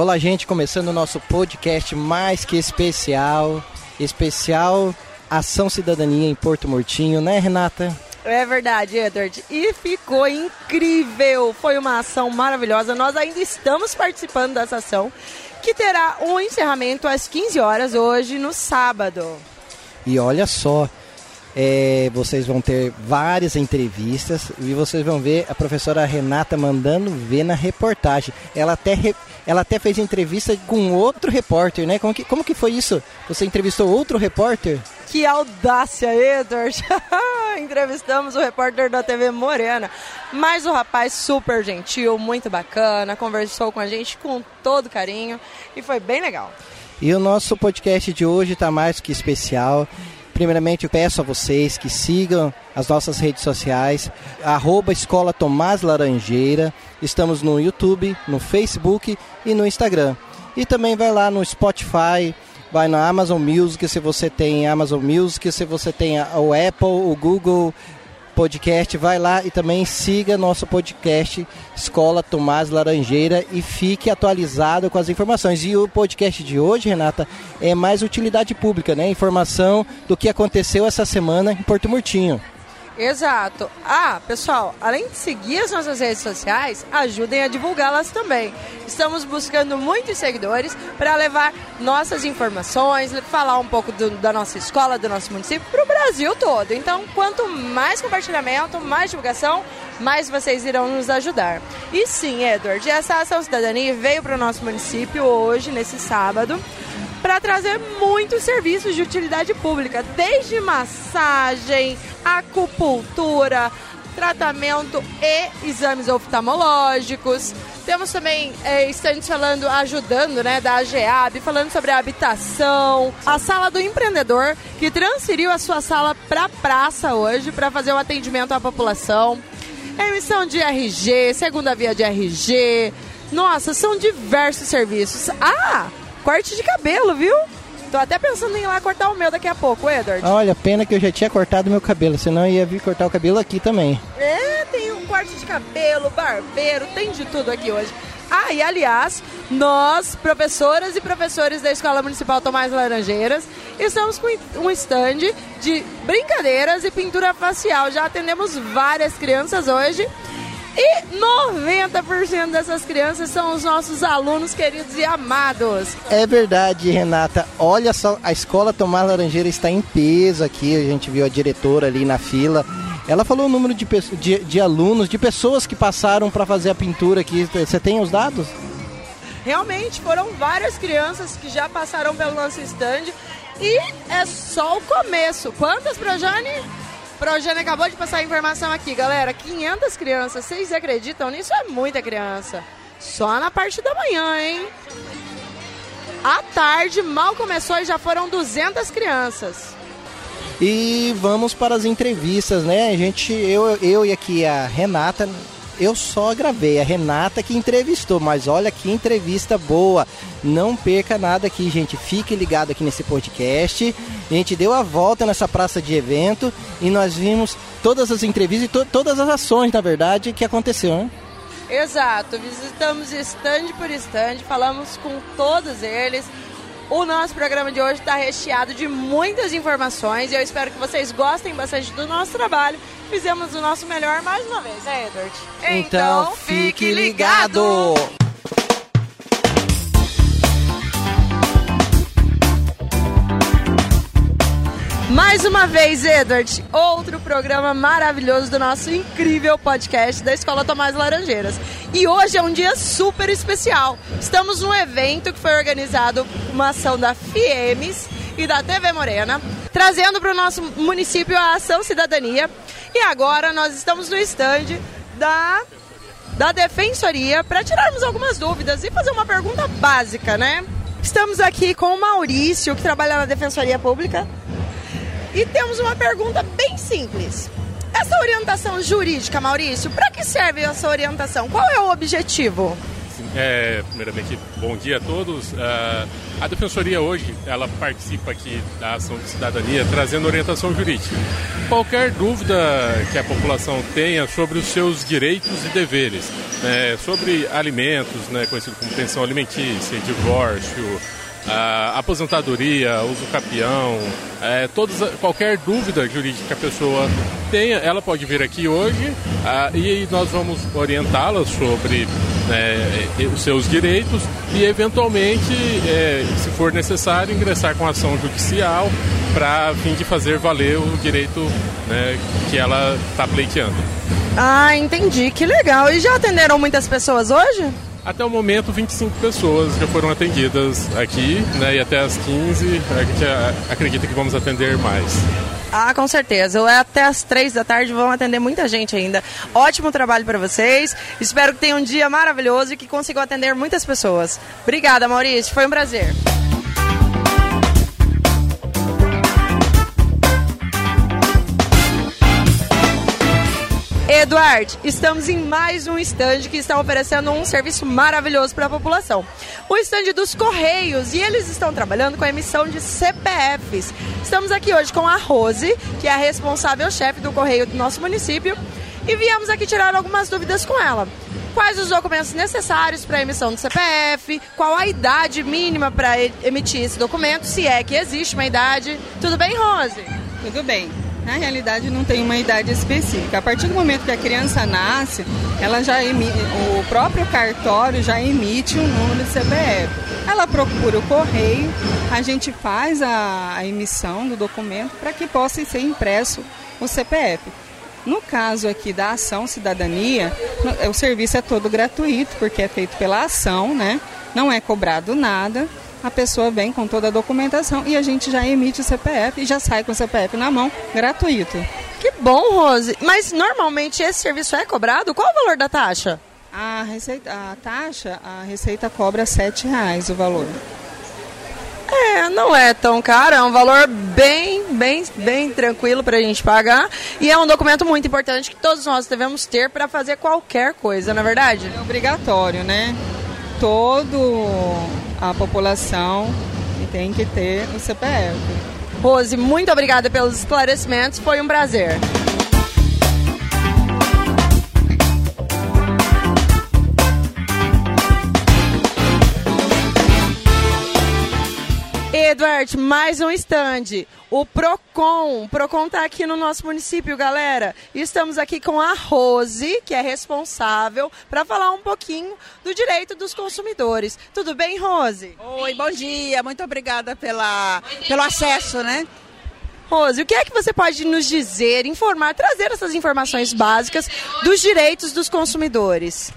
Olá, gente, começando o nosso podcast mais que especial. Especial Ação Cidadania em Porto Murtinho, né, Renata? É verdade, Edward. E ficou incrível. Foi uma ação maravilhosa. Nós ainda estamos participando dessa ação, que terá um encerramento às 15 horas hoje, no sábado. E olha só, é, vocês vão ter várias entrevistas e vocês vão ver a professora Renata mandando ver na reportagem. Ela até, re, ela até fez entrevista com outro repórter, né? Como que, como que foi isso? Você entrevistou outro repórter? Que audácia, Edward! Entrevistamos o repórter da TV Morena. Mas o rapaz super gentil, muito bacana, conversou com a gente com todo carinho e foi bem legal. E o nosso podcast de hoje está mais que especial. Primeiramente, peço a vocês que sigam as nossas redes sociais, arroba Escola Tomás Laranjeira. Estamos no YouTube, no Facebook e no Instagram. E também vai lá no Spotify, vai na Amazon Music, se você tem Amazon Music, se você tem o Apple, o Google Podcast, vai lá e também siga nosso podcast Escola Tomás Laranjeira e fique atualizado com as informações. E o podcast de hoje, Renata, é mais utilidade pública, né? Informação do que aconteceu essa semana em Porto Murtinho. Exato. Ah, pessoal, além de seguir as nossas redes sociais, ajudem a divulgá-las também. Estamos buscando muitos seguidores para levar nossas informações, falar um pouco do, da nossa escola, do nosso município para o Brasil todo. Então, quanto mais compartilhamento, mais divulgação, mais vocês irão nos ajudar. E sim, Edward, essa ação cidadania veio para o nosso município hoje, nesse sábado para trazer muitos serviços de utilidade pública, desde massagem, acupuntura, tratamento e exames oftalmológicos. Temos também é, estantes falando, ajudando, né, da AGEAB, falando sobre a habitação. A sala do empreendedor, que transferiu a sua sala para a praça hoje para fazer o um atendimento à população. Emissão de RG, segunda via de RG. Nossa, são diversos serviços. Ah, corte de cabelo, viu? Tô até pensando em ir lá cortar o meu daqui a pouco, Edward. Olha, pena que eu já tinha cortado meu cabelo, senão eu ia vir cortar o cabelo aqui também. É, tem um corte de cabelo, barbeiro, tem de tudo aqui hoje. Ah, e aliás, nós, professoras e professores da Escola Municipal Tomás Laranjeiras, estamos com um stand de brincadeiras e pintura facial. Já atendemos várias crianças hoje e 90% dessas crianças são os nossos alunos queridos e amados. É verdade, Renata. Olha só, a escola Tomás Laranjeira está em peso aqui. A gente viu a diretora ali na fila. Ela falou o número de, de, de alunos, de pessoas que passaram para fazer a pintura aqui. Você tem os dados? Realmente, foram várias crianças que já passaram pelo nosso stand. E é só o começo. Quantas, Projane? Projane acabou de passar a informação aqui, galera. 500 crianças, vocês acreditam nisso? É muita criança. Só na parte da manhã, hein? À tarde, mal começou e já foram 200 crianças. E vamos para as entrevistas, né? A gente, eu, eu e aqui a Renata, eu só gravei, a Renata que entrevistou, mas olha que entrevista boa. Não perca nada aqui, gente. Fique ligado aqui nesse podcast. A gente deu a volta nessa praça de evento e nós vimos todas as entrevistas e to todas as ações, na verdade, que aconteceu, né? Exato, visitamos stand por stand, falamos com todos eles. O nosso programa de hoje está recheado de muitas informações e eu espero que vocês gostem bastante do nosso trabalho fizemos o nosso melhor mais uma vez, né, Edward? Então, então fique ligado! Mais uma vez, Edward, outro programa maravilhoso do nosso incrível podcast da Escola Tomás Laranjeiras. E hoje é um dia super especial. Estamos num evento que foi organizado uma ação da FIEMES e da TV Morena, trazendo para o nosso município a ação cidadania. E agora nós estamos no stand da, da Defensoria para tirarmos algumas dúvidas e fazer uma pergunta básica, né? Estamos aqui com o Maurício, que trabalha na Defensoria Pública, e temos uma pergunta bem simples. Essa orientação jurídica, Maurício, para que serve essa orientação? Qual é o objetivo? é, primeiramente, bom dia a todos. Uh, a Defensoria hoje, ela participa aqui da ação de cidadania, trazendo orientação jurídica. Qualquer dúvida que a população tenha sobre os seus direitos e deveres, né, sobre alimentos, né, conhecido como pensão alimentícia, divórcio, a aposentadoria, uso capião, é, todos, qualquer dúvida jurídica que a pessoa tenha, ela pode vir aqui hoje ah, e nós vamos orientá-la sobre né, os seus direitos e, eventualmente, é, se for necessário, ingressar com ação judicial para fim de fazer valer o direito né, que ela está pleiteando. Ah, entendi. Que legal. E já atenderam muitas pessoas hoje? Até o momento, 25 pessoas já foram atendidas aqui, né? E até as 15, a gente acredita que vamos atender mais. Ah, com certeza. Até as três da tarde vão atender muita gente ainda. Ótimo trabalho para vocês. Espero que tenham um dia maravilhoso e que consigam atender muitas pessoas. Obrigada, Maurício. Foi um prazer. Eduardo, estamos em mais um stand que está oferecendo um serviço maravilhoso para a população. O stand dos Correios, e eles estão trabalhando com a emissão de CPFs. Estamos aqui hoje com a Rose, que é a responsável chefe do Correio do nosso município, e viemos aqui tirar algumas dúvidas com ela. Quais os documentos necessários para a emissão do CPF? Qual a idade mínima para emitir esse documento? Se é que existe uma idade. Tudo bem, Rose? Tudo bem. Na realidade, não tem uma idade específica. A partir do momento que a criança nasce, ela já emite, o próprio cartório já emite um número de CPF. Ela procura o correio, a gente faz a, a emissão do documento para que possa ser impresso o CPF. No caso aqui da ação cidadania, o serviço é todo gratuito, porque é feito pela ação, né? Não é cobrado nada a pessoa vem com toda a documentação e a gente já emite o CPF e já sai com o CPF na mão, gratuito. Que bom, Rose. Mas normalmente esse serviço é cobrado? Qual o valor da taxa? A, receita, a taxa, a Receita cobra R$ reais o valor. É, não é tão caro, é um valor bem, bem, bem tranquilo para a gente pagar. E é um documento muito importante que todos nós devemos ter para fazer qualquer coisa, não é verdade? É obrigatório, né? Todo a população tem que ter o CPF. Rose, muito obrigada pelos esclarecimentos, foi um prazer. Mais um stand. O Procon. O Procon está aqui no nosso município, galera. E estamos aqui com a Rose, que é responsável, para falar um pouquinho do direito dos consumidores. Tudo bem, Rose? Oi, bom dia. Muito obrigada pela, pelo acesso, né? Rose, o que é que você pode nos dizer, informar, trazer essas informações básicas dos direitos dos consumidores?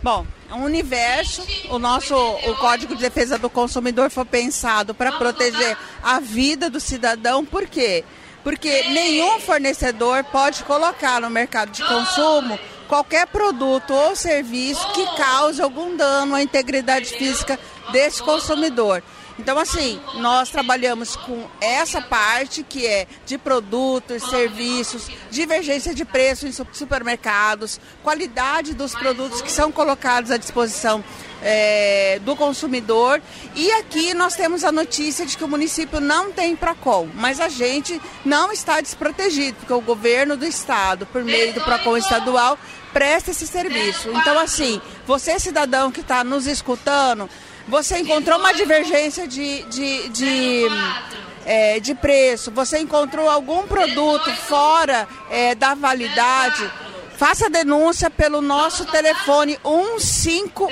Bom, o universo, o nosso o Código de Defesa do Consumidor foi pensado para proteger a vida do cidadão, por quê? Porque nenhum fornecedor pode colocar no mercado de consumo qualquer produto ou serviço que cause algum dano à integridade física desse consumidor. Então, assim, nós trabalhamos com essa parte que é de produtos, serviços, divergência de preço em supermercados, qualidade dos produtos que são colocados à disposição é, do consumidor. E aqui nós temos a notícia de que o município não tem PROCON, mas a gente não está desprotegido, porque o governo do estado, por meio do PROCON estadual, presta esse serviço. Então, assim, você cidadão que está nos escutando, você encontrou uma divergência de, de, de, é, de preço, você encontrou algum produto fora é, da validade, faça denúncia pelo nosso telefone 151.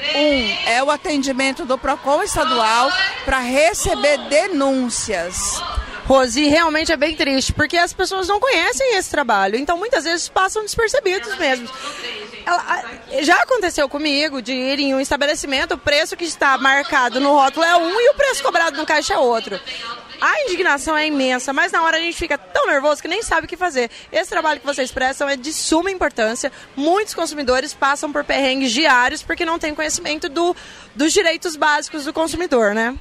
É o atendimento do PROCON estadual para receber denúncias. Rosi, realmente é bem triste, porque as pessoas não conhecem esse trabalho, então muitas vezes passam despercebidos mesmo. Ela, já aconteceu comigo de ir em um estabelecimento, o preço que está marcado no rótulo é um e o preço cobrado no caixa é outro. A indignação é imensa, mas na hora a gente fica tão nervoso que nem sabe o que fazer. Esse trabalho que vocês prestam é de suma importância. Muitos consumidores passam por perrengues diários porque não têm conhecimento do, dos direitos básicos do consumidor, né?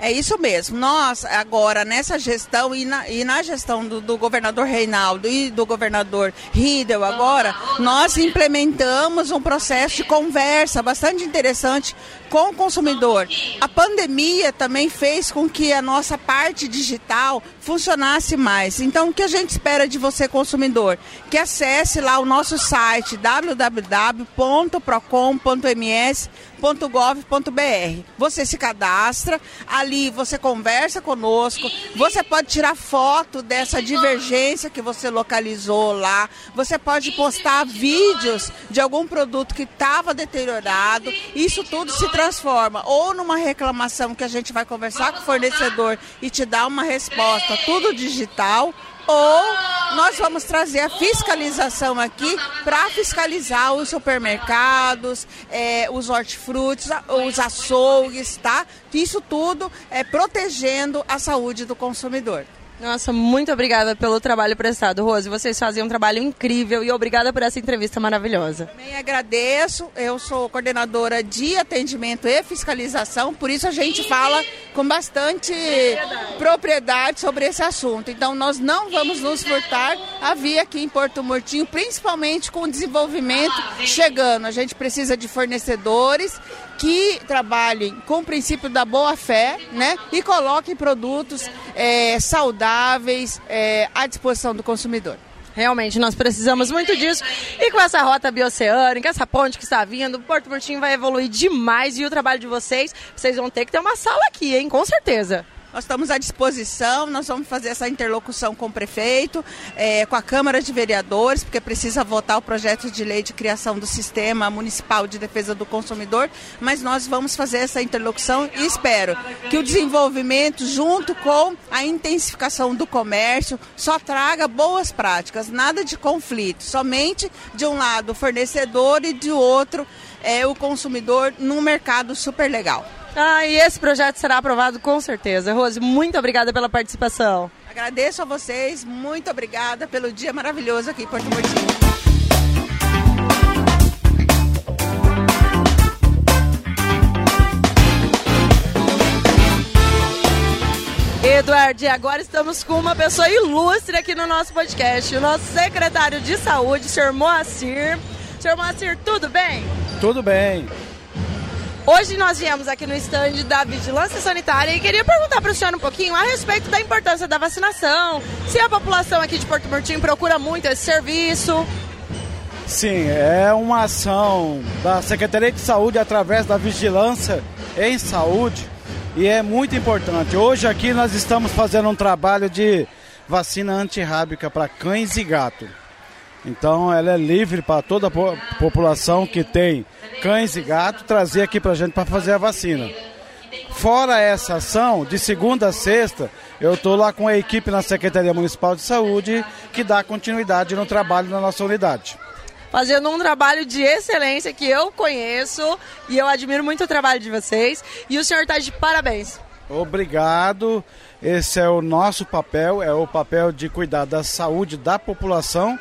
É isso mesmo. Nós, agora, nessa gestão e na, e na gestão do, do, governador Reinaldo e do governador Riedel, agora, nós implementamos um processo de conversa bastante interessante com o consumidor. A pandemia também fez com que a nossa parte digital funcionasse mais. Então, o que a gente espera de você, consumidor? Que acesse lá o nosso site www.procon.ms.gov.br. Você se cadastra, ali você conversa conosco, você pode tirar foto dessa divergência que você localizou lá, você pode postar vídeos de algum produto que estava deteriorado. Isso tudo se transforma ou numa reclamação que a gente vai conversar com o fornecedor e te dar uma resposta, tudo digital, ou nós vamos trazer a fiscalização aqui para fiscalizar os supermercados, é, os hortifrutis, os açougues, tá? Isso tudo é protegendo a saúde do consumidor. Nossa, muito obrigada pelo trabalho prestado, Rose. Vocês fazem um trabalho incrível e obrigada por essa entrevista maravilhosa. Também agradeço. Eu sou coordenadora de atendimento e fiscalização, por isso a gente fala com bastante propriedade, sobre esse assunto. Então, nós não vamos nos furtar a via aqui em Porto Murtinho, principalmente com o desenvolvimento chegando. A gente precisa de fornecedores que trabalhem com o princípio da boa fé, né? E coloquem produtos é, saudáveis é, à disposição do consumidor. Realmente, nós precisamos muito disso. E com essa rota bioceânica, essa ponte que está vindo, Porto Murtinho vai evoluir demais. E o trabalho de vocês, vocês vão ter que ter uma sala aqui, hein? Com certeza. Nós estamos à disposição, nós vamos fazer essa interlocução com o prefeito, é, com a Câmara de Vereadores, porque precisa votar o projeto de lei de criação do Sistema Municipal de Defesa do Consumidor, mas nós vamos fazer essa interlocução e espero que o desenvolvimento, junto com a intensificação do comércio, só traga boas práticas, nada de conflito, somente de um lado o fornecedor e de outro é, o consumidor num mercado super legal. Ah, e esse projeto será aprovado com certeza. Rose, muito obrigada pela participação. Agradeço a vocês, muito obrigada pelo dia maravilhoso aqui em Porto Murtinho. Eduardo, e agora estamos com uma pessoa ilustre aqui no nosso podcast, o nosso secretário de saúde, senhor Moacir. Senhor Moacir, tudo bem? Tudo bem. Hoje nós viemos aqui no stand da Vigilância Sanitária e queria perguntar para o senhor um pouquinho a respeito da importância da vacinação, se a população aqui de Porto Murtinho procura muito esse serviço. Sim, é uma ação da Secretaria de Saúde através da Vigilância em Saúde e é muito importante. Hoje aqui nós estamos fazendo um trabalho de vacina antirrábica para cães e gato. Então ela é livre para toda a população que tem cães e gatos trazer aqui para a gente para fazer a vacina. Fora essa ação, de segunda a sexta, eu estou lá com a equipe na Secretaria Municipal de Saúde que dá continuidade no trabalho na nossa unidade. Fazendo um trabalho de excelência que eu conheço e eu admiro muito o trabalho de vocês. E o senhor está de parabéns. Obrigado. Esse é o nosso papel, é o papel de cuidar da saúde da população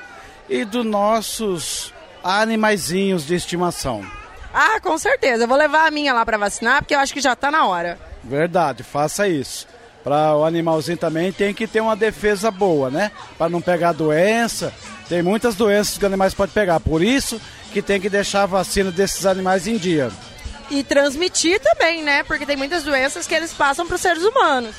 e dos nossos animaizinhos de estimação. Ah, com certeza. Eu vou levar a minha lá para vacinar, porque eu acho que já está na hora. Verdade, faça isso. Para o animalzinho também tem que ter uma defesa boa, né? Para não pegar doença. Tem muitas doenças que os animais podem pegar. Por isso que tem que deixar a vacina desses animais em dia. E transmitir também, né? Porque tem muitas doenças que eles passam para os seres humanos.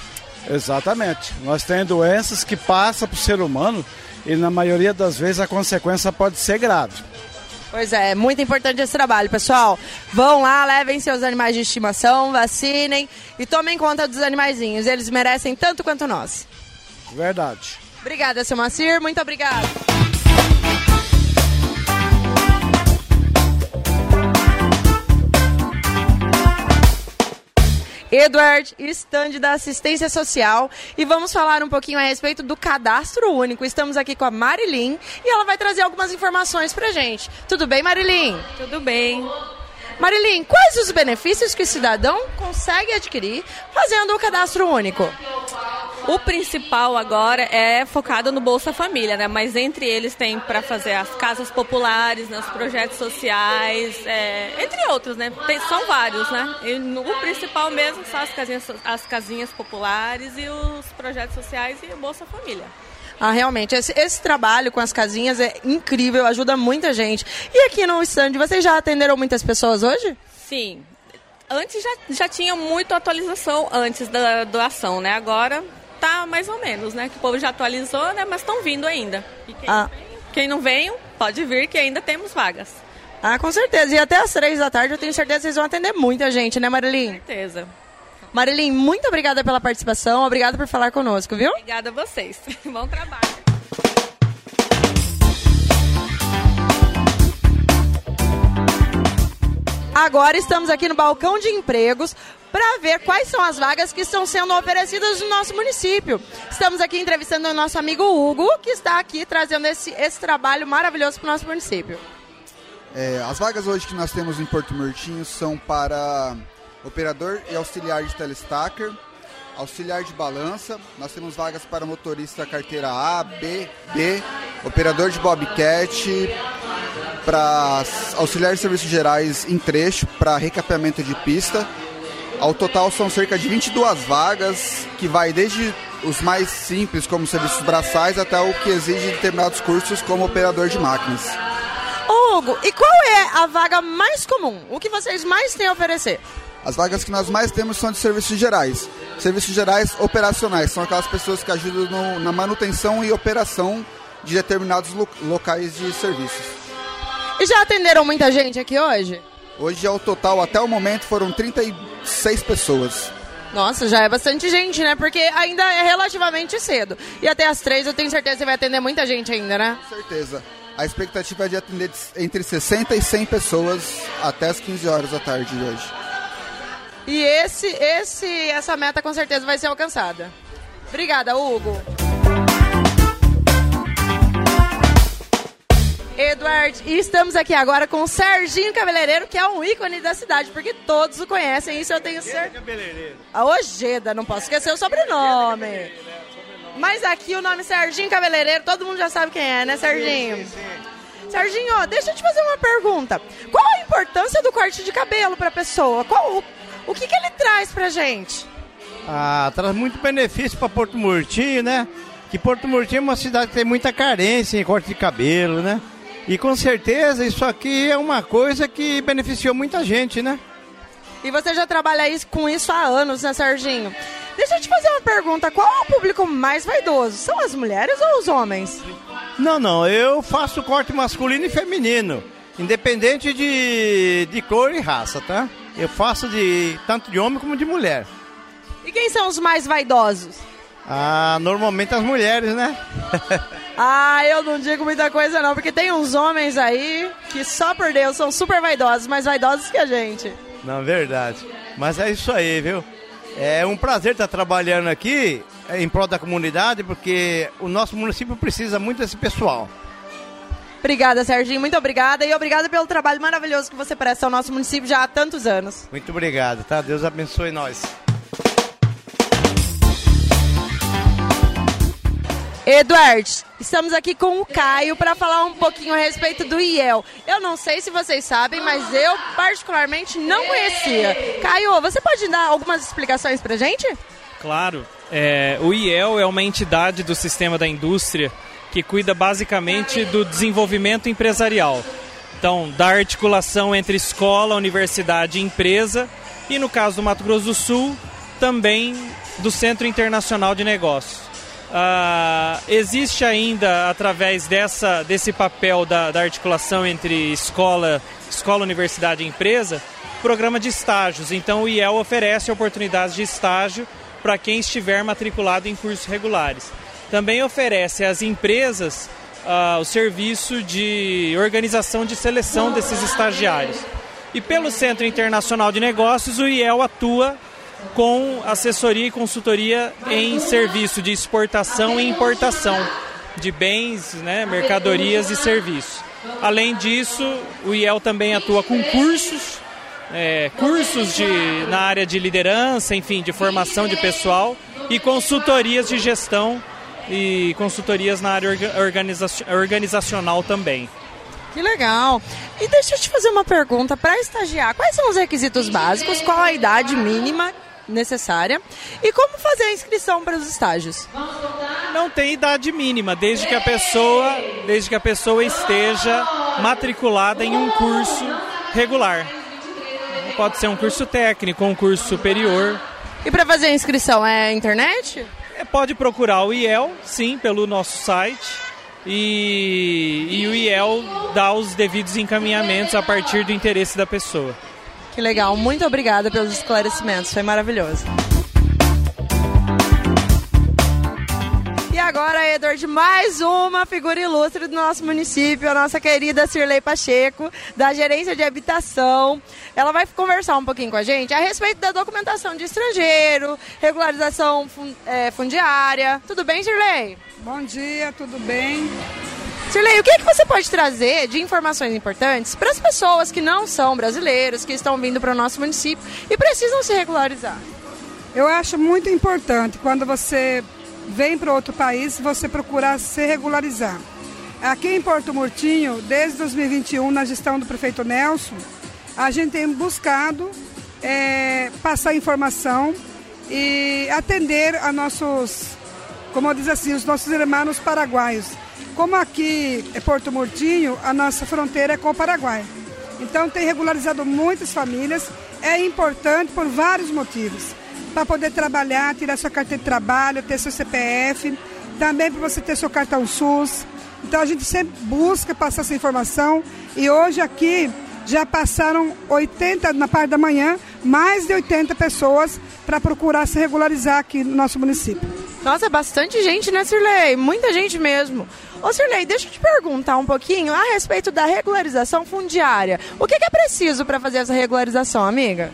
Exatamente. Nós temos doenças que passam para o ser humano e na maioria das vezes a consequência pode ser grave. Pois é, muito importante esse trabalho, pessoal. Vão lá, levem seus animais de estimação, vacinem e tomem conta dos animaizinhos. Eles merecem tanto quanto nós. Verdade. Obrigada, seu Macir. Muito obrigada. Edward, estande da assistência social e vamos falar um pouquinho a respeito do cadastro único. Estamos aqui com a Marilyn e ela vai trazer algumas informações pra gente. Tudo bem, Marilyn? Tudo bem. Marilyn, quais os benefícios que o cidadão consegue adquirir fazendo o cadastro único? O principal agora é focado no Bolsa Família, né? Mas entre eles tem para fazer as casas populares, né? os projetos sociais, é, entre outros, né? Tem, são vários, né? E o principal mesmo são as casinhas, as casinhas populares e os projetos sociais e o Bolsa Família. Ah, realmente, esse, esse, trabalho com as casinhas é incrível, ajuda muita gente. E aqui no stand, vocês já atenderam muitas pessoas hoje? Sim. Antes já, já tinha muito atualização antes da doação, né? Agora tá mais ou menos, né? Que o povo já atualizou, né? Mas estão vindo ainda. E quem, ah. quem não veio, pode vir que ainda temos vagas. Ah, com certeza. E até às três da tarde eu tenho certeza que vocês vão atender muita gente, né, Marilyn? Com certeza. Marilyn, muito obrigada pela participação, obrigada por falar conosco, viu? Obrigada a vocês. Bom trabalho. Agora estamos aqui no balcão de empregos para ver quais são as vagas que estão sendo oferecidas no nosso município. Estamos aqui entrevistando o nosso amigo Hugo, que está aqui trazendo esse, esse trabalho maravilhoso para o nosso município. É, as vagas hoje que nós temos em Porto Murtinho são para operador e auxiliar de telestacker, auxiliar de balança. Nós temos vagas para motorista carteira A, B, B, operador de bobcat, para auxiliar de serviços gerais em trecho, para recapeamento de pista. Ao total são cerca de 22 vagas, que vai desde os mais simples, como serviços braçais, até o que exige determinados cursos, como operador de máquinas. Hugo, e qual é a vaga mais comum? O que vocês mais têm a oferecer? As vagas que nós mais temos são de serviços gerais. Serviços gerais operacionais são aquelas pessoas que ajudam no, na manutenção e operação de determinados lo, locais de serviços. E já atenderam muita gente aqui hoje? Hoje, ao total, até o momento, foram 36 pessoas. Nossa, já é bastante gente, né? Porque ainda é relativamente cedo. E até as três eu tenho certeza que vai atender muita gente ainda, né? Com certeza. A expectativa é de atender entre 60 e 100 pessoas até as 15 horas da tarde de hoje. E esse, esse, essa meta com certeza vai ser alcançada. Obrigada, Hugo. Eduardo, e estamos aqui agora com o Serginho Cabeleireiro, que é um ícone da cidade, porque todos o conhecem, isso eu tenho certeza. A Ojeda, não posso esquecer o sobrenome. Mas aqui o nome Serginho Cabeleireiro, todo mundo já sabe quem é, né, Serginho? Serginho, deixa eu te fazer uma pergunta. Qual a importância do corte de cabelo para a pessoa? Qual, o que, que ele traz pra gente? Ah, traz muito benefício para Porto Murtinho, né? Que Porto Murtinho é uma cidade que tem muita carência em corte de cabelo, né? E com certeza isso aqui é uma coisa que beneficiou muita gente, né? E você já trabalha com isso há anos, né, Serginho? Deixa eu te fazer uma pergunta: qual é o público mais vaidoso? São as mulheres ou os homens? Não, não, eu faço corte masculino e feminino, independente de, de cor e raça, tá? Eu faço de tanto de homem como de mulher. E quem são os mais vaidosos? Ah, normalmente as mulheres, né? ah, eu não digo muita coisa não, porque tem uns homens aí que só por Deus são super vaidosos, mais vaidosos que a gente. Não, verdade. Mas é isso aí, viu? É um prazer estar trabalhando aqui em prol da comunidade, porque o nosso município precisa muito desse pessoal. Obrigada, Serginho. Muito obrigada. E obrigada pelo trabalho maravilhoso que você presta ao nosso município já há tantos anos. Muito obrigado, tá? Deus abençoe nós. Eduardo, estamos aqui com o Caio para falar um pouquinho a respeito do IEL. Eu não sei se vocês sabem, mas eu particularmente não conhecia. Caio, você pode dar algumas explicações para gente? Claro. É, o IEL é uma entidade do sistema da indústria que cuida basicamente do desenvolvimento empresarial. Então, da articulação entre escola, universidade e empresa, e no caso do Mato Grosso do Sul, também do Centro Internacional de Negócios. Uh, existe ainda, através dessa, desse papel da, da articulação entre escola, escola, universidade e empresa, programa de estágios. Então, o IEL oferece oportunidades de estágio para quem estiver matriculado em cursos regulares também oferece às empresas uh, o serviço de organização de seleção desses estagiários. E pelo Centro Internacional de Negócios, o IEL atua com assessoria e consultoria em serviço de exportação e importação de bens, né, mercadorias e serviços. Além disso, o IEL também atua com cursos, é, cursos de, na área de liderança, enfim, de formação de pessoal e consultorias de gestão e consultorias na área organiza organizacional também. Que legal. E deixa eu te fazer uma pergunta para estagiar. Quais são os requisitos básicos? Qual a idade mínima necessária? E como fazer a inscrição para os estágios? Não tem idade mínima, desde que a pessoa, desde que a pessoa esteja matriculada em um curso regular. Pode ser um curso técnico, um curso superior. E para fazer a inscrição é internet? É, pode procurar o IEL, sim, pelo nosso site. E, e o IEL dá os devidos encaminhamentos a partir do interesse da pessoa. Que legal, muito obrigada pelos esclarecimentos, foi maravilhoso. Agora, Edward, mais uma figura ilustre do nosso município, a nossa querida Cirlei Pacheco, da Gerência de Habitação. Ela vai conversar um pouquinho com a gente a respeito da documentação de estrangeiro, regularização é, fundiária. Tudo bem, Cirlei? Bom dia, tudo bem? Cirlei, o que, é que você pode trazer de informações importantes para as pessoas que não são brasileiros, que estão vindo para o nosso município e precisam se regularizar? Eu acho muito importante quando você vem para outro país, você procurar se regularizar. Aqui em Porto Murtinho, desde 2021, na gestão do prefeito Nelson, a gente tem buscado é, passar informação e atender a nossos, como diz assim, os nossos irmãos paraguaios. Como aqui é Porto Murtinho, a nossa fronteira é com o Paraguai. Então tem regularizado muitas famílias, é importante por vários motivos para poder trabalhar, tirar sua carteira de trabalho, ter seu CPF, também para você ter seu cartão SUS. Então a gente sempre busca passar essa informação e hoje aqui já passaram 80, na parte da manhã, mais de 80 pessoas para procurar se regularizar aqui no nosso município. Nossa, é bastante gente, né, Sirlei? Muita gente mesmo. Ô, Sirlei, deixa eu te perguntar um pouquinho a respeito da regularização fundiária. O que é preciso para fazer essa regularização, amiga?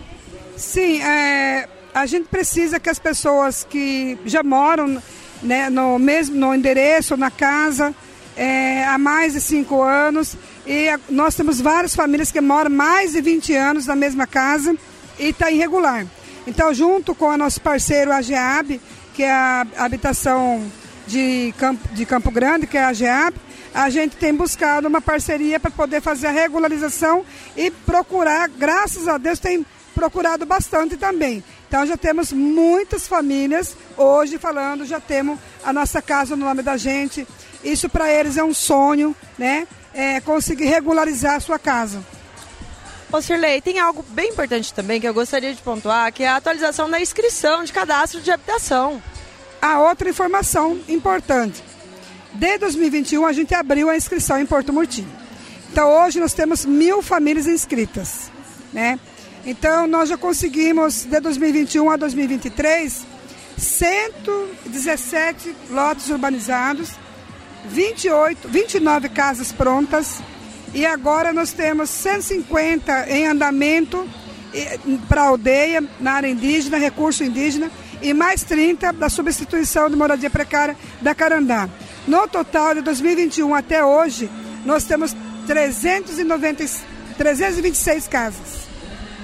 Sim, é, a gente precisa que as pessoas que já moram né, no mesmo no endereço, na casa, é, há mais de cinco anos, e a, nós temos várias famílias que moram mais de 20 anos na mesma casa e está irregular. Então, junto com o nosso parceiro AGEAB, que é a habitação de Campo, de Campo Grande, que é a AGEAB, a gente tem buscado uma parceria para poder fazer a regularização e procurar, graças a Deus, tem procurado bastante também. Então já temos muitas famílias hoje falando, já temos a nossa casa no nome da gente. Isso para eles é um sonho, né? É conseguir regularizar a sua casa. Ô Sirley, tem algo bem importante também que eu gostaria de pontuar, que é a atualização da inscrição de cadastro de habitação. A outra informação importante. Desde 2021 a gente abriu a inscrição em Porto Murtinho. Então hoje nós temos mil famílias inscritas, né? Então, nós já conseguimos, de 2021 a 2023, 117 lotes urbanizados, 28, 29 casas prontas e agora nós temos 150 em andamento para aldeia, na área indígena, recurso indígena, e mais 30 da substituição de moradia precária da Carandá. No total, de 2021 até hoje, nós temos 390, 326 casas.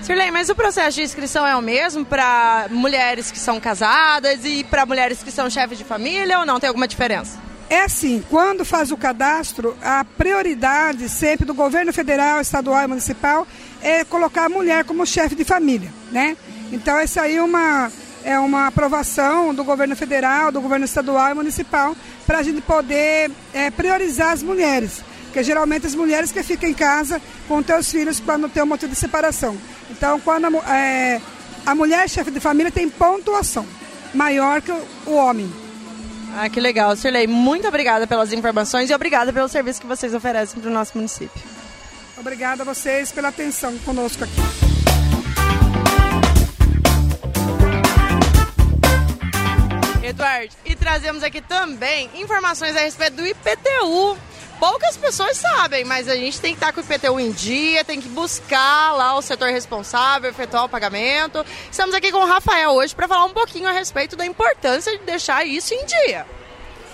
Sirley, mas o processo de inscrição é o mesmo para mulheres que são casadas e para mulheres que são chefes de família ou não? Tem alguma diferença? É assim, quando faz o cadastro, a prioridade sempre do governo federal, estadual e municipal é colocar a mulher como chefe de família, né? Então essa aí é uma, é uma aprovação do governo federal, do governo estadual e municipal para a gente poder é, priorizar as mulheres. Porque geralmente as mulheres que ficam em casa com seus filhos quando tem um motivo de separação. Então, quando a, é, a mulher chefe de família tem pontuação maior que o, o homem. Ah, que legal, Sirlei. Muito obrigada pelas informações e obrigada pelo serviço que vocês oferecem para o nosso município. Obrigada a vocês pela atenção conosco aqui. Eduardo, e trazemos aqui também informações a respeito do IPTU, poucas pessoas sabem, mas a gente tem que estar com o IPTU em dia, tem que buscar lá o setor responsável, efetuar o pagamento. Estamos aqui com o Rafael hoje para falar um pouquinho a respeito da importância de deixar isso em dia.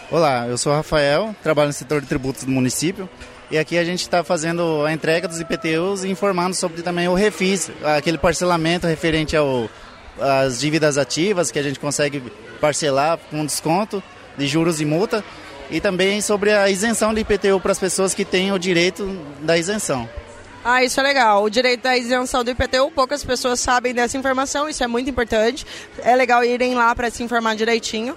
Olá, eu sou o Rafael, trabalho no setor de tributos do município. E aqui a gente está fazendo a entrega dos IPTUs e informando sobre também o refis, aquele parcelamento referente ao as dívidas ativas que a gente consegue parcelar com desconto de juros e multa e também sobre a isenção de IPTU para as pessoas que têm o direito da isenção. Ah, isso é legal. O direito da isenção do IPTU, poucas pessoas sabem dessa informação, isso é muito importante. É legal irem lá para se informar direitinho.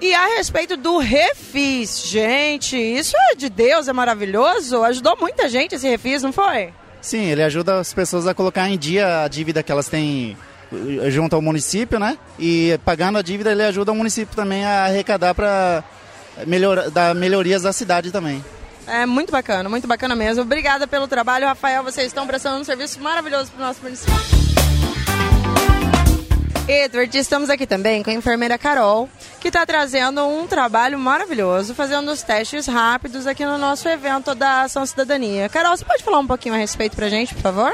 E a respeito do refis, gente, isso é de Deus, é maravilhoso. Ajudou muita gente esse refis, não foi? Sim, ele ajuda as pessoas a colocar em dia a dívida que elas têm eh, junto ao município, né? E pagando a dívida, ele ajuda o município também a arrecadar para melhor, dar melhorias da cidade também. É muito bacana, muito bacana mesmo. Obrigada pelo trabalho, Rafael. Vocês estão prestando um serviço maravilhoso para o nosso município. Edward, estamos aqui também com a enfermeira Carol, que está trazendo um trabalho maravilhoso, fazendo os testes rápidos aqui no nosso evento da Ação Cidadania. Carol, você pode falar um pouquinho a respeito para a gente, por favor?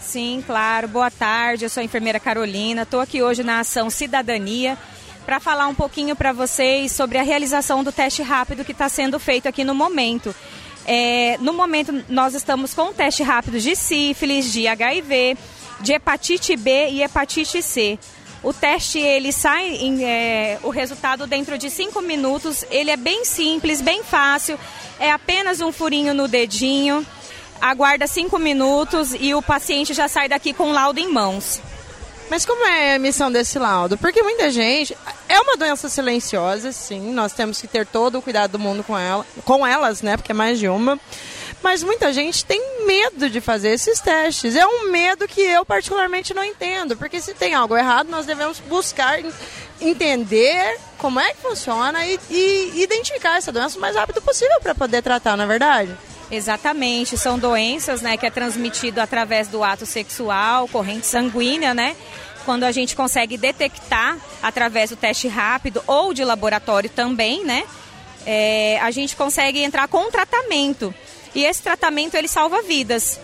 Sim, claro. Boa tarde, eu sou a enfermeira Carolina, estou aqui hoje na Ação Cidadania para falar um pouquinho para vocês sobre a realização do teste rápido que está sendo feito aqui no momento. É, no momento, nós estamos com teste rápido de sífilis, de HIV, de hepatite B e hepatite C. O teste ele sai em, é, o resultado dentro de cinco minutos. Ele é bem simples, bem fácil. É apenas um furinho no dedinho. Aguarda cinco minutos e o paciente já sai daqui com laudo em mãos. Mas como é a emissão desse laudo? Porque muita gente. É uma doença silenciosa, sim. Nós temos que ter todo o cuidado do mundo com ela, com elas, né? Porque é mais de uma. Mas muita gente tem medo de fazer esses testes. É um medo que eu particularmente não entendo. Porque se tem algo errado, nós devemos buscar entender como é que funciona e, e identificar essa doença o mais rápido possível para poder tratar, na é verdade? Exatamente, são doenças né, que é transmitido através do ato sexual, corrente sanguínea, né? Quando a gente consegue detectar através do teste rápido ou de laboratório também, né? É, a gente consegue entrar com um tratamento. E esse tratamento ele salva vidas.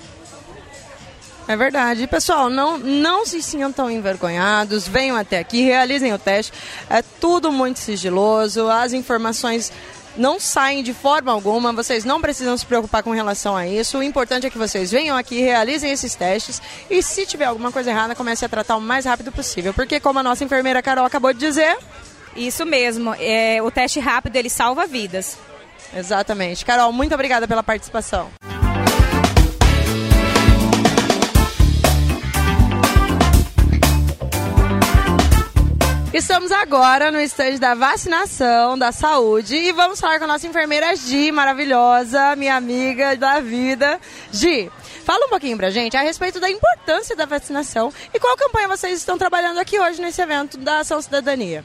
É verdade. Pessoal, não, não se sintam envergonhados, venham até aqui, realizem o teste. É tudo muito sigiloso, as informações não saem de forma alguma, vocês não precisam se preocupar com relação a isso. O importante é que vocês venham aqui, realizem esses testes e se tiver alguma coisa errada, comece a tratar o mais rápido possível. Porque como a nossa enfermeira Carol acabou de dizer... Isso mesmo, é, o teste rápido ele salva vidas. Exatamente. Carol, muito obrigada pela participação. Estamos agora no estande da vacinação, da saúde, e vamos falar com a nossa enfermeira Gi, maravilhosa, minha amiga da vida. Gi, fala um pouquinho pra gente a respeito da importância da vacinação e qual campanha vocês estão trabalhando aqui hoje nesse evento da Ação Cidadania.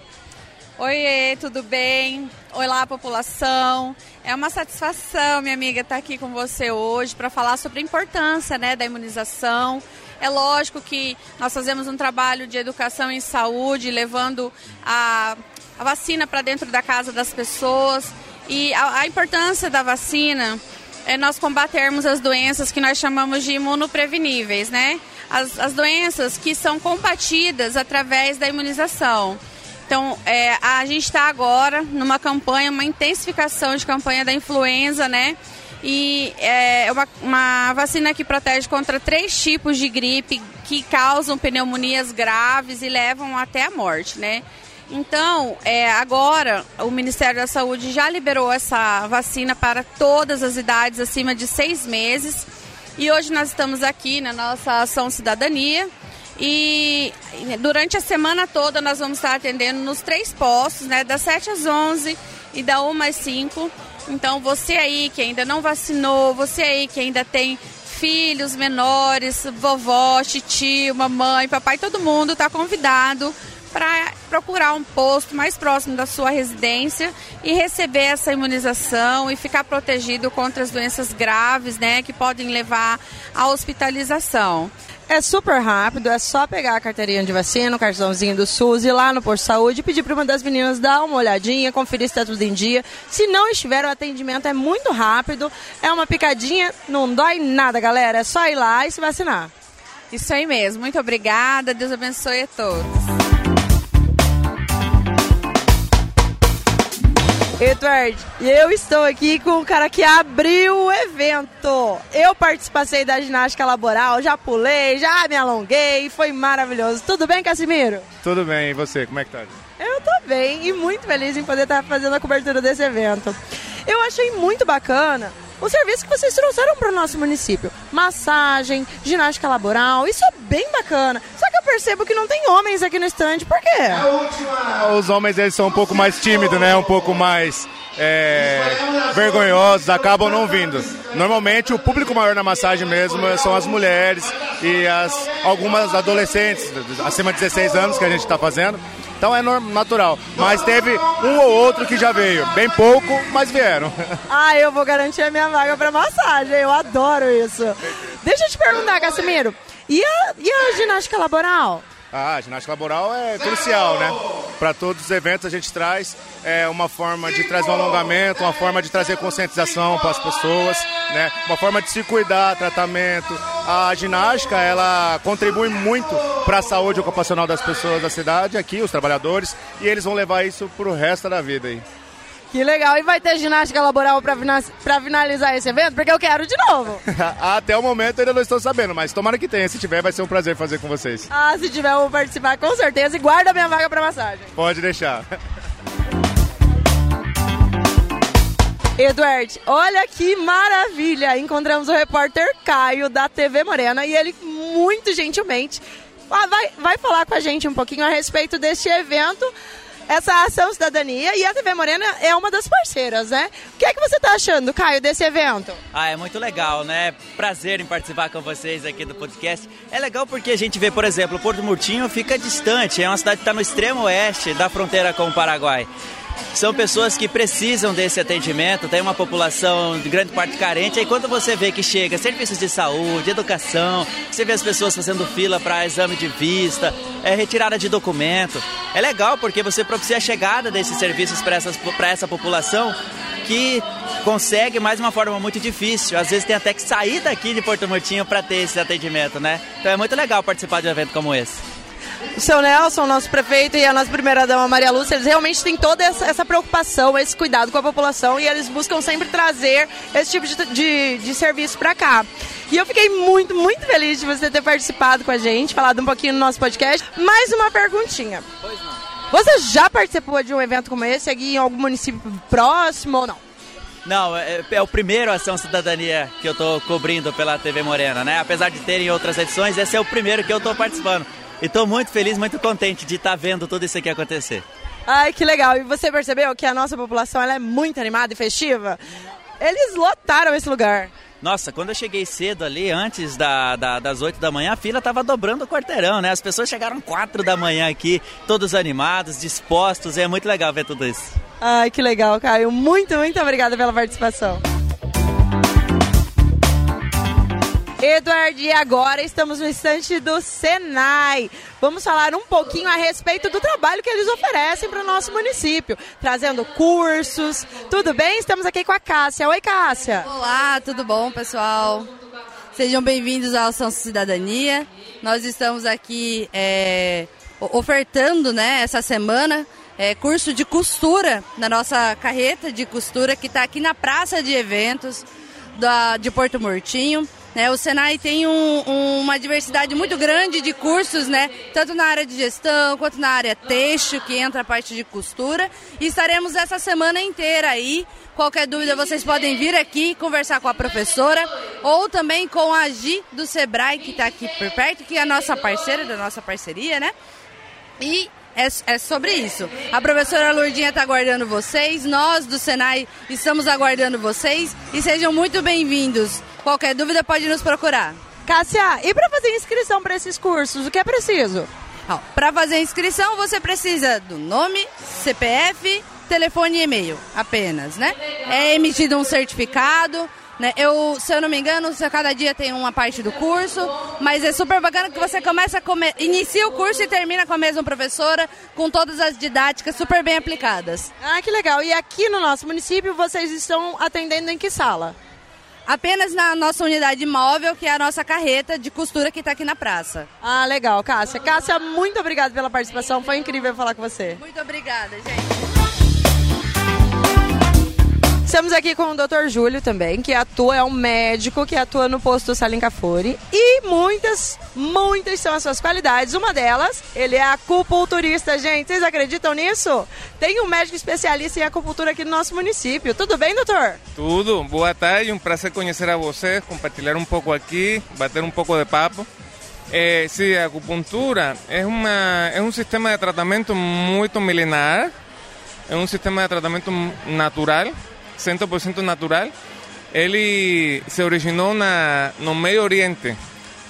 Oiê, tudo bem? Olá, população. É uma satisfação, minha amiga, estar aqui com você hoje para falar sobre a importância né, da imunização é lógico que nós fazemos um trabalho de educação em saúde, levando a, a vacina para dentro da casa das pessoas. E a, a importância da vacina é nós combatermos as doenças que nós chamamos de imunopreveníveis, né? As, as doenças que são combatidas através da imunização. Então, é, a gente está agora numa campanha, uma intensificação de campanha da influenza, né? E é uma, uma vacina que protege contra três tipos de gripe que causam pneumonias graves e levam até a morte, né? Então, é, agora o Ministério da Saúde já liberou essa vacina para todas as idades acima de seis meses. E hoje nós estamos aqui na nossa ação cidadania. E durante a semana toda nós vamos estar atendendo nos três postos, né? Das 7 às 11 e da 1 às 5 então, você aí que ainda não vacinou, você aí que ainda tem filhos menores, vovó, tio, mamãe, papai, todo mundo está convidado para procurar um posto mais próximo da sua residência e receber essa imunização e ficar protegido contra as doenças graves, né, que podem levar à hospitalização. É super rápido, é só pegar a carteirinha de vacina, o cartãozinho do SUS, ir lá no posto de saúde e pedir para uma das meninas dar uma olhadinha, conferir se está tudo em dia. Se não estiver, o atendimento é muito rápido, é uma picadinha, não dói nada, galera. É só ir lá e se vacinar. Isso aí mesmo. Muito obrigada. Deus abençoe a todos. Edward, e eu estou aqui com o cara que abriu o evento. Eu participei da ginástica laboral, já pulei, já me alonguei, foi maravilhoso. Tudo bem, Casimiro? Tudo bem, e você, como é que tá? Eu tô bem e muito feliz em poder estar fazendo a cobertura desse evento. Eu achei muito bacana o serviço que vocês trouxeram para o nosso município. Massagem, ginástica laboral, isso é bem bacana. Só que eu percebo que não tem homens aqui no estande, por quê? Os homens eles são um pouco mais tímidos, né? Um pouco mais é, vergonhosos, acabam não vindo. Normalmente o público maior na massagem mesmo são as mulheres e as, algumas adolescentes, acima de 16 anos que a gente está fazendo. Então é natural. Mas teve um ou outro que já veio. Bem pouco, mas vieram. Ah, eu vou garantir a minha vaga para massagem. Eu adoro isso. Deixa eu te perguntar, Casimiro. E a, e a ginástica laboral? Ah, a ginástica laboral é crucial, né? Para todos os eventos a gente traz é, uma forma de trazer um alongamento, uma forma de trazer conscientização para as pessoas, né? Uma forma de se cuidar, tratamento. A ginástica, ela contribui muito para a saúde ocupacional das pessoas da cidade, aqui, os trabalhadores, e eles vão levar isso para o resto da vida aí. Que legal. E vai ter ginástica laboral para finalizar esse evento? Porque eu quero de novo. Até o momento ainda não estou sabendo, mas tomara que tenha. Se tiver, vai ser um prazer fazer com vocês. Ah, se tiver, eu vou participar com certeza. E guarda minha vaga para massagem. Pode deixar. Eduardo, olha que maravilha! Encontramos o repórter Caio da TV Morena e ele muito gentilmente vai, vai falar com a gente um pouquinho a respeito deste evento essa ação cidadania e a TV Morena é uma das parceiras, né? O que é que você está achando, Caio, desse evento? Ah, é muito legal, né? Prazer em participar com vocês aqui do podcast. É legal porque a gente vê, por exemplo, Porto Murtinho fica distante, é uma cidade que está no extremo oeste da fronteira com o Paraguai. São pessoas que precisam desse atendimento, tem uma população de grande parte carente. Aí quando você vê que chega serviços de saúde, educação, você vê as pessoas fazendo fila para exame de vista, é, retirada de documento. É legal porque você propicia a chegada desses serviços para essa população que consegue mais uma forma muito difícil. Às vezes tem até que sair daqui de Porto Murtinho para ter esse atendimento, né? Então é muito legal participar de um evento como esse o seu Nelson, nosso prefeito, e a nossa primeira-dama Maria Lúcia, eles realmente têm toda essa, essa, preocupação, esse cuidado com a população e eles buscam sempre trazer esse tipo de, de, de serviço para cá. E eu fiquei muito, muito feliz de você ter participado com a gente, falado um pouquinho no nosso podcast. Mais uma perguntinha. Pois não. Você já participou de um evento como esse aqui em algum município próximo ou não? Não, é, é, o primeiro Ação Cidadania que eu estou cobrindo pela TV Morena, né? Apesar de terem outras edições, esse é o primeiro que eu estou participando. E estou muito feliz, muito contente de estar tá vendo tudo isso aqui acontecer. Ai, que legal. E você percebeu que a nossa população ela é muito animada e festiva? Eles lotaram esse lugar. Nossa, quando eu cheguei cedo ali, antes da, da, das 8 da manhã, a fila estava dobrando o quarteirão, né? As pessoas chegaram 4 da manhã aqui, todos animados, dispostos, e é muito legal ver tudo isso. Ai, que legal, Caio. Muito, muito obrigada pela participação. Eduardo, e agora estamos no instante do Senai. Vamos falar um pouquinho a respeito do trabalho que eles oferecem para o nosso município, trazendo cursos. Tudo bem? Estamos aqui com a Cássia. Oi, Cássia. Olá, tudo bom, pessoal? Sejam bem-vindos à Ação Cidadania. Nós estamos aqui é, ofertando né, essa semana é, curso de costura na nossa carreta de costura que está aqui na Praça de Eventos da, de Porto Murtinho. Né? O Senai tem um, um, uma diversidade muito grande de cursos, né? tanto na área de gestão quanto na área têxtil, que entra a parte de costura. E estaremos essa semana inteira aí. Qualquer dúvida, vocês podem vir aqui conversar com a professora ou também com a Gi do Sebrae, que está aqui por perto, que é a nossa parceira da nossa parceria, né? E é, é, sobre isso. A professora Lourdinha está aguardando vocês, nós do Senai estamos aguardando vocês e sejam muito bem-vindos. Qualquer dúvida pode nos procurar. Cássia, e para fazer inscrição para esses cursos, o que é preciso? Para fazer inscrição, você precisa do nome, CPF, telefone e e-mail, apenas, né? É emitido um certificado, né? Eu, se eu não me engano, cada dia tem uma parte do curso, mas é super bacana que você começa come... inicia o curso e termina com a mesma professora, com todas as didáticas super bem aplicadas. Ah, que legal. E aqui no nosso município vocês estão atendendo em que sala? Apenas na nossa unidade móvel, que é a nossa carreta de costura que está aqui na praça. Ah, legal, Cássia. Cássia, muito obrigada pela participação. Foi incrível falar com você. Muito obrigada, gente. Estamos aqui com o Dr. Júlio também, que atua, é um médico que atua no posto Salim Cafuri. E muitas, muitas são as suas qualidades. Uma delas, ele é acupunturista, gente. Vocês acreditam nisso? Tem um médico especialista em acupuntura aqui no nosso município. Tudo bem, doutor? Tudo. Boa tarde, um prazer conhecer a vocês, compartilhar um pouco aqui, bater um pouco de papo. Eh, sí, a acupuntura es, una, es un sistema de tratamiento muy milenar, es un sistema de tratamiento natural, 100% natural. Ele se originou na, no Medio Oriente,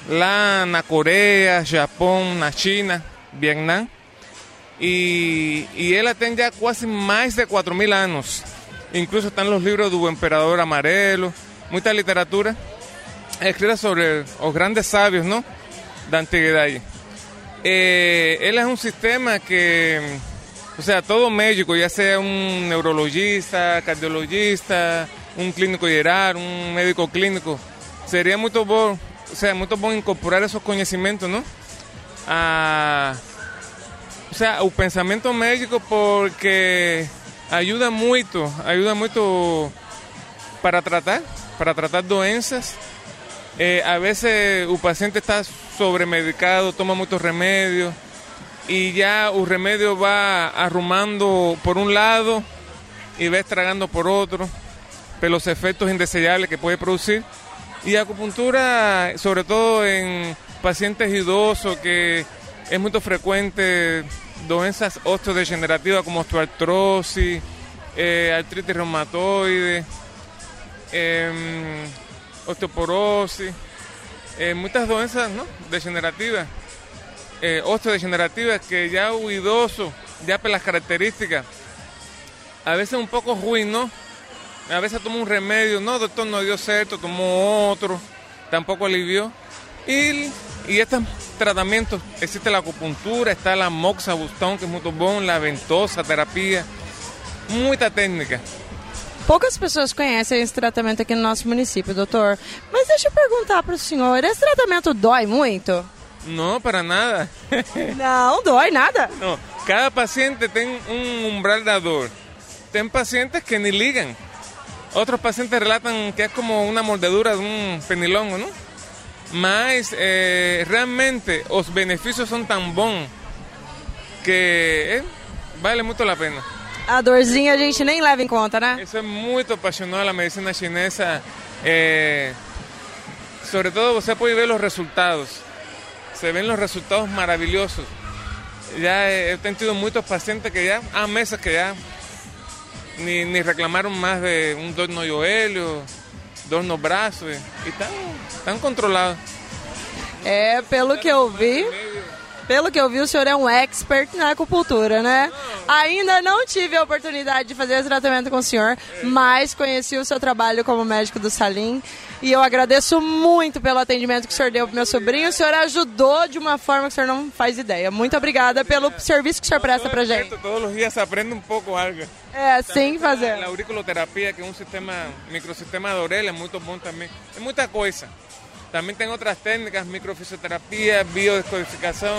lá na Coreia, Japão, na China, Vietnã. E, e ele tem já quase mais de 4 mil anos. Incluso estão os livros do Imperador Amarelo, muita literatura escrita sobre os grandes sábios, não? da antiguidad. Eh, él es un sistema que, o sea, todo médico, ya sea un neurologista, cardiologista, un clínico geral, un médico clínico, sería muy bueno, o sea, muy bueno incorporar esos conocimientos, ¿no? A, o sea, o pensamiento médico porque ayuda mucho, ayuda mucho para tratar, para tratar doenças. Eh, a veces el paciente está sobremedicado, toma muchos remedios y ya el remedio va arrumando por un lado y va estragando por otro, pero los efectos indeseables que puede producir. Y acupuntura, sobre todo en pacientes idosos, que es muy frecuente doenças osteodegenerativas como osteoartrosis, eh, artritis reumatoide, eh, osteoporosis, eh, muchas doenças ¿no? degenerativas, eh, osteodegenerativas, que ya huidoso, ya por las características, a veces un poco ruin, A veces toma un remedio, no, doctor, no dio cierto, tomó otro, tampoco alivió. Y, y estos tratamientos, existe la acupuntura, está la moxabustón, que es muy bom, la ventosa terapia, muita técnica. Poucas pessoas conhecem esse tratamento aqui no nosso município, doutor. Mas deixa eu perguntar para o senhor, esse tratamento dói muito? Não, para nada. Não, dói nada? Não, cada paciente tem um umbral da dor. Tem pacientes que nem ligam. Outros pacientes relatam que é como uma mordedura de um penilongo, não? Mas eh, realmente os benefícios são tão bons que eh, vale muito a pena. A dorzinha a gente nem leva em conta, né? Isso é muito apaixonante a medicina chinesa. É... Sobre todo você pode ver os resultados. Se ven os resultados maravilhosos. Já eu tenho tido muitos pacientes que já há meses que já ni, ni reclamaram mais de um dor no joelho, dor no braço e estão, estão controlados. É, pelo que eu vi, pelo que eu vi, o senhor é um expert na acupuntura, né? Ainda não tive a oportunidade de fazer esse tratamento com o senhor, mas conheci o seu trabalho como médico do Salim. E eu agradeço muito pelo atendimento que o senhor deu para meu sobrinho. O senhor ajudou de uma forma que o senhor não faz ideia. Muito obrigada pelo serviço que o senhor presta para gente. Todos os dias aprende um pouco algo. É, sim fazer. A auriculoterapia, que é um sistema, microsistema de orelha, é muito bom também. É muita coisa. Também tem outras técnicas, microfisioterapia, biodescodificação.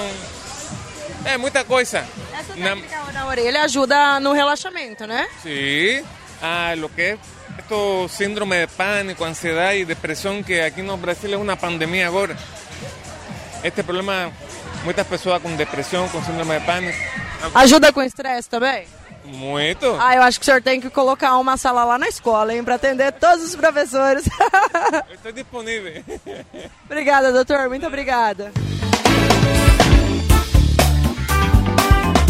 É muita coisa. Essa técnica na, na orelha ajuda no relaxamento, né? Sim. Ah, lo que esto síndrome de pânico, ansiedade e depressão, que aqui no Brasil é uma pandemia agora. Este problema, muitas pessoas com depressão, com síndrome de pânico. Ajuda com estresse também? Muito. Ah, eu acho que o senhor tem que colocar uma sala lá na escola, hein, para atender todos os professores. Estou disponível. obrigada, doutor. Muito obrigada.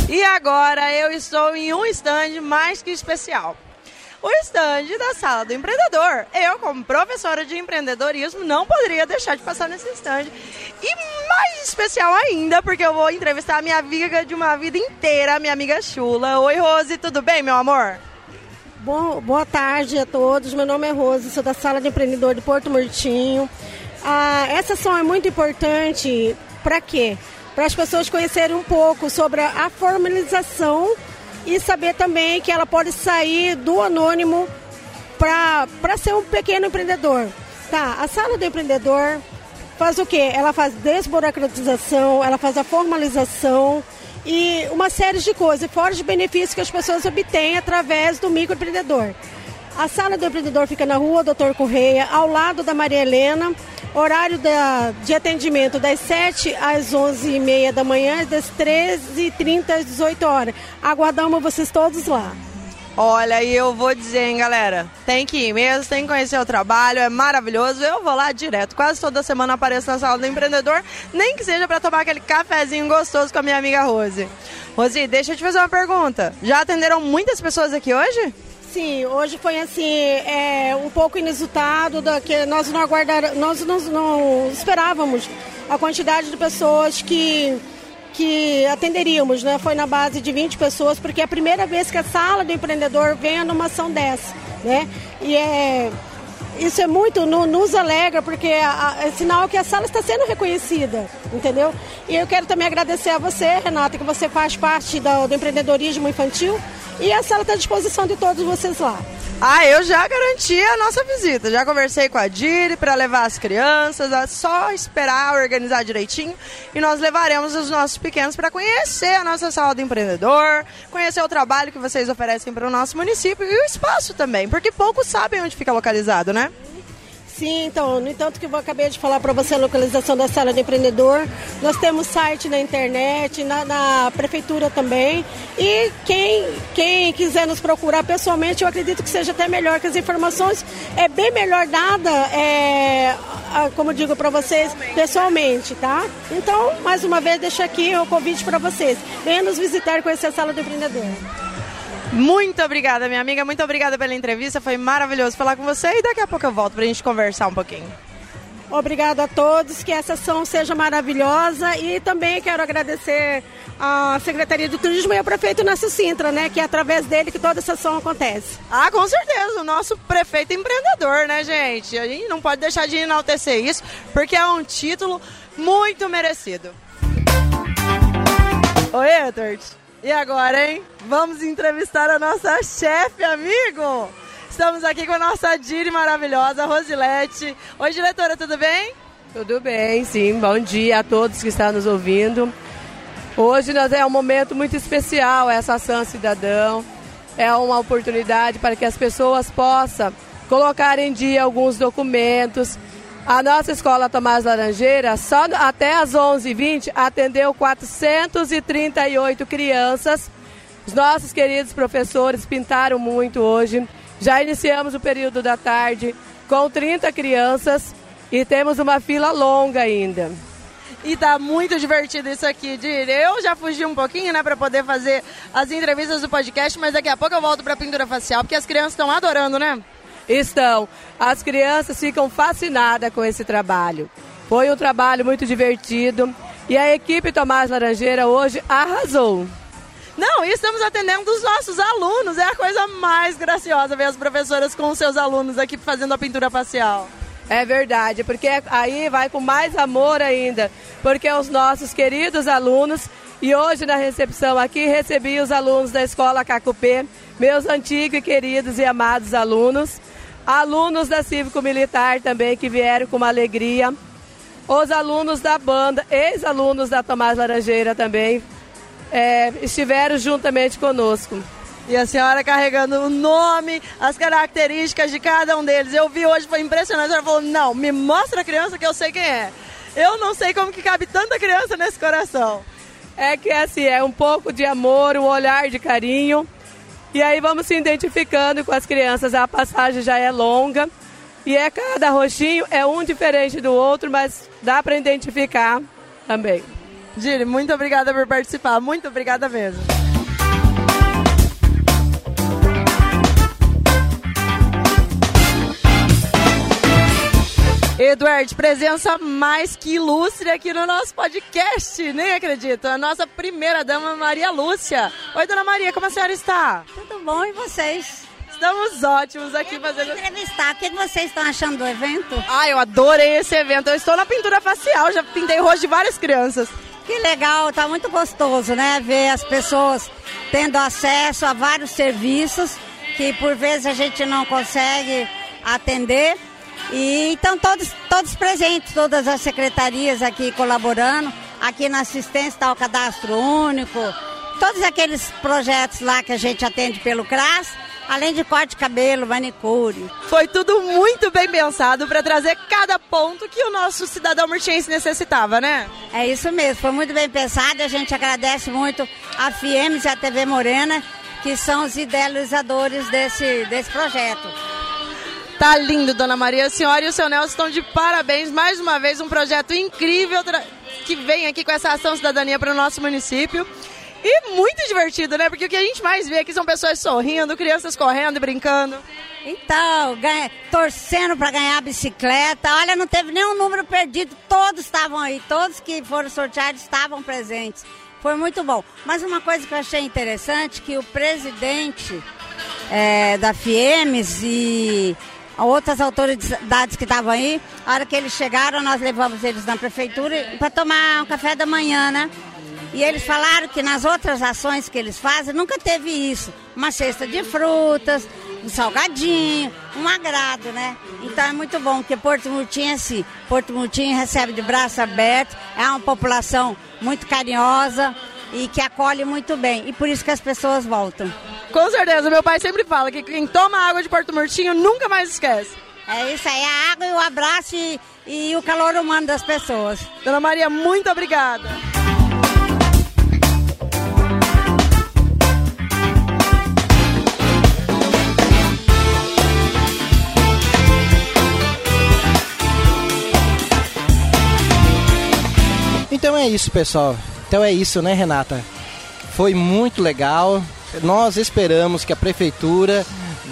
E agora eu estou em um stand mais que especial o estande da Sala do Empreendedor. Eu, como professora de empreendedorismo, não poderia deixar de passar nesse estande. E mais especial ainda, porque eu vou entrevistar a minha amiga de uma vida inteira, minha amiga Chula. Oi, Rose, tudo bem, meu amor? Bom, boa tarde a todos. Meu nome é Rose, sou da Sala de Empreendedor de Porto Murtinho. Ah, essa ação é muito importante para quê? Para as pessoas conhecerem um pouco sobre a formalização e saber também que ela pode sair do anônimo para ser um pequeno empreendedor. Tá, a sala do empreendedor faz o quê? Ela faz desburocratização, ela faz a formalização e uma série de coisas, fora de benefícios que as pessoas obtêm através do microempreendedor. A sala do empreendedor fica na rua Doutor Correia, ao lado da Maria Helena. Horário da, de atendimento das 7 às 11h30 da manhã, das 13h30 às 18 horas. Aguardamos vocês todos lá. Olha, e eu vou dizer, hein, galera, tem que ir mesmo, tem que conhecer o trabalho, é maravilhoso. Eu vou lá direto, quase toda semana apareço na sala do empreendedor, nem que seja para tomar aquele cafezinho gostoso com a minha amiga Rose. Rose, deixa eu te fazer uma pergunta. Já atenderam muitas pessoas aqui hoje? Sim, hoje foi assim, é, um pouco inusitado, da, que nós não aguardar, nós não, esperávamos a quantidade de pessoas que que atenderíamos, né? Foi na base de 20 pessoas, porque é a primeira vez que a sala do empreendedor vem numa ação dessa, né? E é isso é muito, no, nos alegra, porque a, a, é sinal que a sala está sendo reconhecida, entendeu? E eu quero também agradecer a você, Renata, que você faz parte do, do empreendedorismo infantil e a sala está à disposição de todos vocês lá. Ah, eu já garanti a nossa visita. Já conversei com a Diri para levar as crianças. É só esperar organizar direitinho e nós levaremos os nossos pequenos para conhecer a nossa sala do empreendedor, conhecer o trabalho que vocês oferecem para o nosso município e o espaço também, porque poucos sabem onde fica localizado, né? Sim, então, no entanto que eu acabei de falar para você a localização da sala de empreendedor, nós temos site na internet, na, na, prefeitura também. E quem, quem quiser nos procurar pessoalmente, eu acredito que seja até melhor, que as informações é bem melhor dada, é, como digo para vocês, pessoalmente, tá? Então, mais uma vez, deixo aqui o convite para vocês. Venha nos visitar e conhecer a sala do empreendedor. Muito obrigada, minha amiga. Muito obrigada pela entrevista. Foi maravilhoso falar com você e daqui a pouco eu volto para a gente conversar um pouquinho. Obrigada a todos, que essa ação seja maravilhosa e também quero agradecer à Secretaria de Turismo e ao prefeito Nácio Sintra, né, que é através dele que toda essa ação acontece. Ah, com certeza, o nosso prefeito empreendedor, né, gente? A gente não pode deixar de enaltecer isso, porque é um título muito merecido. Oi, Edward. E agora, hein? Vamos entrevistar a nossa chefe, amigo! Estamos aqui com a nossa Diri maravilhosa, Rosilete. Oi, diretora, tudo bem? Tudo bem, sim. Bom dia a todos que estão nos ouvindo. Hoje nós é um momento muito especial, essa ação cidadão. É uma oportunidade para que as pessoas possam colocar em dia alguns documentos, a nossa escola Tomás Laranjeira, só até às 11h20, atendeu 438 crianças. Os nossos queridos professores pintaram muito hoje. Já iniciamos o período da tarde com 30 crianças e temos uma fila longa ainda. E tá muito divertido isso aqui, Dir. Eu já fugi um pouquinho, né, para poder fazer as entrevistas do podcast, mas daqui a pouco eu volto para pintura facial, porque as crianças estão adorando, né? Estão. As crianças ficam fascinadas com esse trabalho. Foi um trabalho muito divertido e a equipe Tomás Laranjeira hoje arrasou. Não, e estamos atendendo os nossos alunos. É a coisa mais graciosa ver as professoras com os seus alunos aqui fazendo a pintura facial. É verdade, porque aí vai com mais amor ainda, porque os nossos queridos alunos, e hoje na recepção aqui recebi os alunos da Escola Cacupê, meus antigos e queridos e amados alunos, alunos da Cívico Militar também que vieram com uma alegria, os alunos da banda, ex-alunos da Tomás Laranjeira também, é, estiveram juntamente conosco. E a senhora carregando o nome, as características de cada um deles. Eu vi hoje, foi impressionante. Ela falou: não, me mostra a criança que eu sei quem é. Eu não sei como que cabe tanta criança nesse coração. É que assim, é um pouco de amor, um olhar de carinho. E aí vamos se identificando com as crianças. A passagem já é longa. E é cada roxinho, é um diferente do outro, mas dá para identificar também. Giri, muito obrigada por participar. Muito obrigada mesmo. Eduardo, presença mais que ilustre aqui no nosso podcast, nem acredito. A nossa primeira dama, Maria Lúcia. Oi, dona Maria, como a senhora está? Tudo bom, e vocês? Estamos ótimos aqui eu fazendo. entrevistar. O que vocês estão achando do evento? Ah, eu adorei esse evento. Eu estou na pintura facial, já pintei o rosto de várias crianças. Que legal, tá muito gostoso, né? Ver as pessoas tendo acesso a vários serviços que por vezes a gente não consegue atender. E então todos, todos presentes, todas as secretarias aqui colaborando, aqui na assistência está o cadastro único, todos aqueles projetos lá que a gente atende pelo CRAS, além de corte de cabelo, manicure. Foi tudo muito bem pensado para trazer cada ponto que o nosso cidadão murtiense necessitava, né? É isso mesmo, foi muito bem pensado. A gente agradece muito a FIEMES e a TV Morena, que são os idealizadores desse, desse projeto. Tá lindo, Dona Maria. A senhora e o seu Nelson estão de parabéns. Mais uma vez, um projeto incrível que vem aqui com essa ação cidadania para o nosso município. E muito divertido, né? Porque o que a gente mais vê aqui são pessoas sorrindo, crianças correndo e brincando. Então, ganha, torcendo para ganhar bicicleta. Olha, não teve nenhum número perdido. Todos estavam aí. Todos que foram sorteados estavam presentes. Foi muito bom. Mas uma coisa que eu achei interessante, que o presidente é, da FIEMES e outras autoridades que estavam aí, a hora que eles chegaram, nós levamos eles na prefeitura para tomar um café da manhã, né? E eles falaram que nas outras ações que eles fazem nunca teve isso. Uma cesta de frutas, um salgadinho, um agrado, né? Então é muito bom, porque Porto Murtinho é assim. Porto Murtinho recebe de braço aberto, é uma população muito carinhosa e que acolhe muito bem. E por isso que as pessoas voltam. Com certeza, meu pai sempre fala que quem toma água de Porto Murtinho nunca mais esquece. É isso aí, a água e o abraço e, e o calor humano das pessoas. Dona Maria, muito obrigada. Então é isso, pessoal. Então é isso, né, Renata? Foi muito legal. Nós esperamos que a prefeitura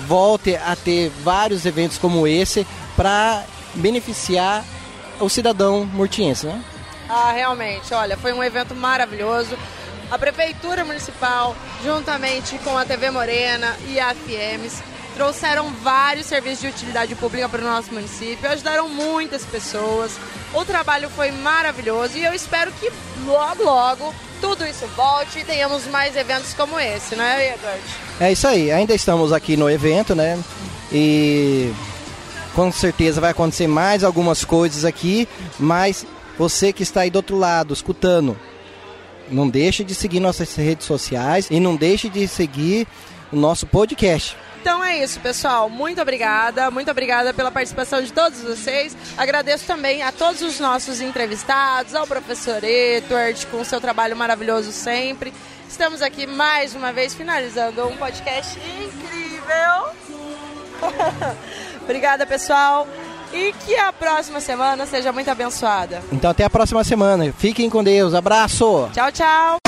volte a ter vários eventos como esse para beneficiar o cidadão murtiense, né? Ah, realmente. Olha, foi um evento maravilhoso. A Prefeitura Municipal, juntamente com a TV Morena e a FIEMES, trouxeram vários serviços de utilidade pública para o nosso município, ajudaram muitas pessoas. O trabalho foi maravilhoso e eu espero que logo, logo tudo isso volte e tenhamos mais eventos como esse, não é, Edward? É isso aí, ainda estamos aqui no evento, né? E com certeza vai acontecer mais algumas coisas aqui, mas você que está aí do outro lado, escutando, não deixe de seguir nossas redes sociais e não deixe de seguir o nosso podcast. Então é isso, pessoal. Muito obrigada. Muito obrigada pela participação de todos vocês. Agradeço também a todos os nossos entrevistados, ao professor Edward, com seu trabalho maravilhoso sempre. Estamos aqui mais uma vez finalizando um podcast incrível. obrigada, pessoal. E que a próxima semana seja muito abençoada. Então até a próxima semana. Fiquem com Deus. Abraço. Tchau, tchau.